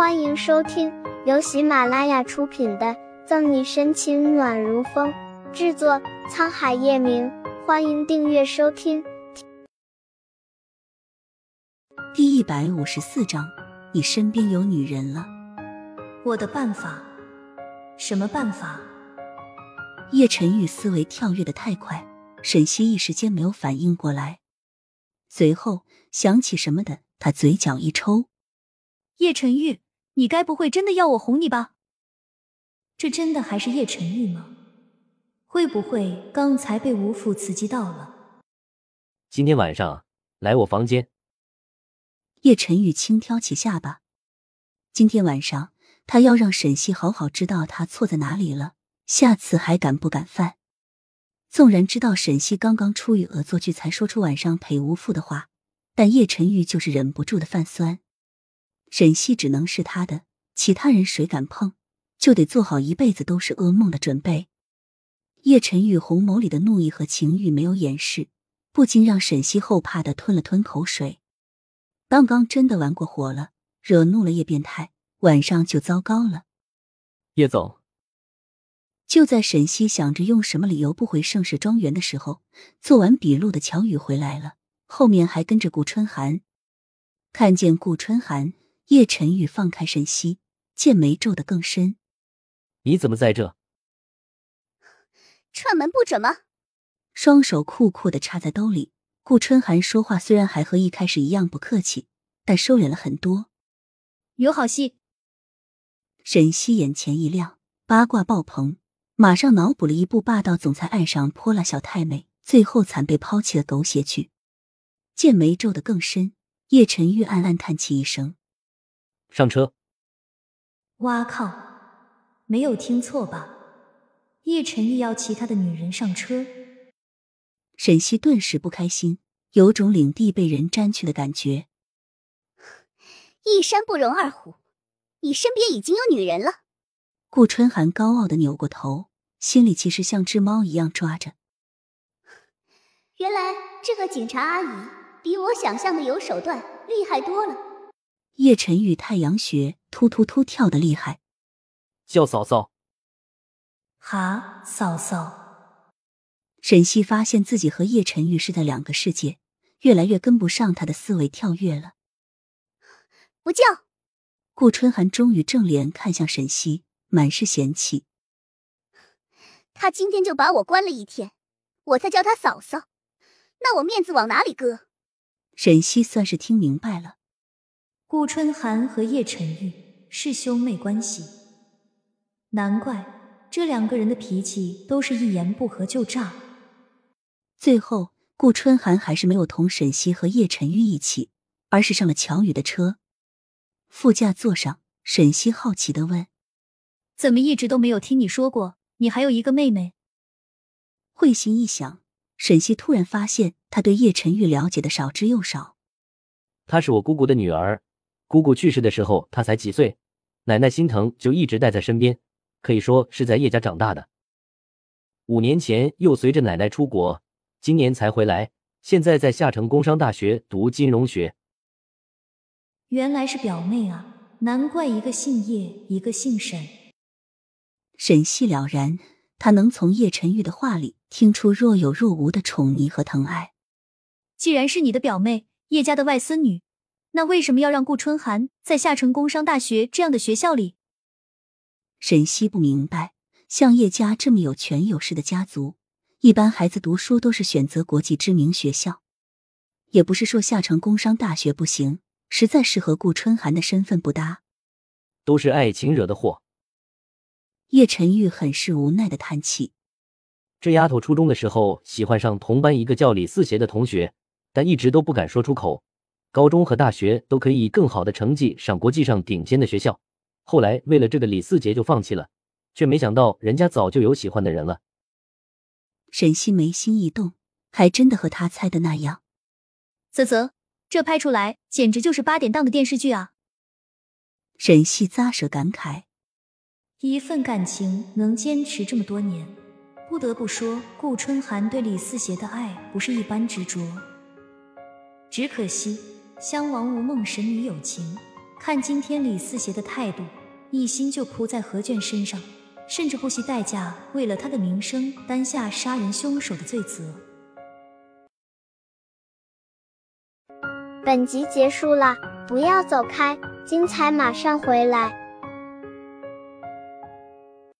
欢迎收听由喜马拉雅出品的《赠你深情暖如风》，制作沧海夜明。欢迎订阅收听。第一百五十四章，你身边有女人了。我的办法？什么办法？叶晨玉思维跳跃的太快，沈西一时间没有反应过来，随后想起什么的，他嘴角一抽。叶晨玉，你该不会真的要我哄你吧？这真的还是叶晨玉吗？会不会刚才被吴父刺激到了？今天晚上来我房间。叶晨玉轻挑起下巴，今天晚上他要让沈西好好知道他错在哪里了，下次还敢不敢犯？纵然知道沈西刚刚出于恶作剧才说出晚上陪吴父的话，但叶晨玉就是忍不住的泛酸。沈西只能是他的，其他人谁敢碰，就得做好一辈子都是噩梦的准备。叶晨玉红眸里的怒意和情欲没有掩饰，不禁让沈西后怕的吞了吞口水。刚刚真的玩过火了，惹怒了叶变态，晚上就糟糕了。叶总，就在沈西想着用什么理由不回盛世庄园的时候，做完笔录的乔宇回来了，后面还跟着顾春寒。看见顾春寒。叶晨玉放开沈西，剑眉皱得更深。你怎么在这？串门不准吗？双手酷酷的插在兜里。顾春寒说话虽然还和一开始一样不客气，但收敛了很多。有好戏。沈西眼前一亮，八卦爆棚，马上脑补了一部霸道总裁爱上泼辣小太妹，最后惨被抛弃的狗血剧。剑眉皱得更深。叶晨玉暗暗叹气一声。上车！哇靠，没有听错吧？叶晨玉要其他的女人上车？沈西顿时不开心，有种领地被人占去的感觉。一山不容二虎，你身边已经有女人了。顾春寒高傲的扭过头，心里其实像只猫一样抓着。原来这个警察阿姨比我想象的有手段，厉害多了。叶晨玉太阳穴突突突跳的厉害，叫嫂嫂。哈，嫂嫂。沈西发现自己和叶晨玉是在两个世界，越来越跟不上他的思维跳跃了。不叫。顾春寒终于正脸看向沈西，满是嫌弃。他今天就把我关了一天，我才叫他嫂嫂，那我面子往哪里搁？沈西算是听明白了。顾春寒和叶晨玉是兄妹关系，难怪这两个人的脾气都是一言不合就炸。最后，顾春寒还是没有同沈西和叶晨玉一起，而是上了乔宇的车。副驾座上，沈西好奇的问：“怎么一直都没有听你说过，你还有一个妹妹？”会心一想，沈西突然发现他对叶晨玉了解的少之又少。她是我姑姑的女儿。姑姑去世的时候，她才几岁，奶奶心疼就一直带在身边，可以说是在叶家长大的。五年前又随着奶奶出国，今年才回来，现在在下城工商大学读金融学。原来是表妹啊，难怪一个姓叶，一个姓沈。沈系了然，他能从叶晨玉的话里听出若有若无的宠溺和疼爱。既然是你的表妹，叶家的外孙女。那为什么要让顾春寒在下城工商大学这样的学校里？沈西不明白，像叶家这么有权有势的家族，一般孩子读书都是选择国际知名学校。也不是说下城工商大学不行，实在是和顾春寒的身份不搭。都是爱情惹的祸。叶晨玉很是无奈的叹气。这丫头初中的时候喜欢上同班一个叫李四邪的同学，但一直都不敢说出口。高中和大学都可以以更好的成绩上国际上顶尖的学校，后来为了这个李四杰就放弃了，却没想到人家早就有喜欢的人了。沈西眉心一动，还真的和他猜的那样。啧啧，这拍出来简直就是八点档的电视剧啊！沈西咂舌感慨，一份感情能坚持这么多年，不得不说顾春寒对李四杰的爱不是一般执着，只可惜。襄王无梦，神女有情，看今天李四邪的态度，一心就扑在何卷身上，甚至不惜代价为了他的名声担下杀人凶手的罪责。本集结束了，不要走开，精彩马上回来。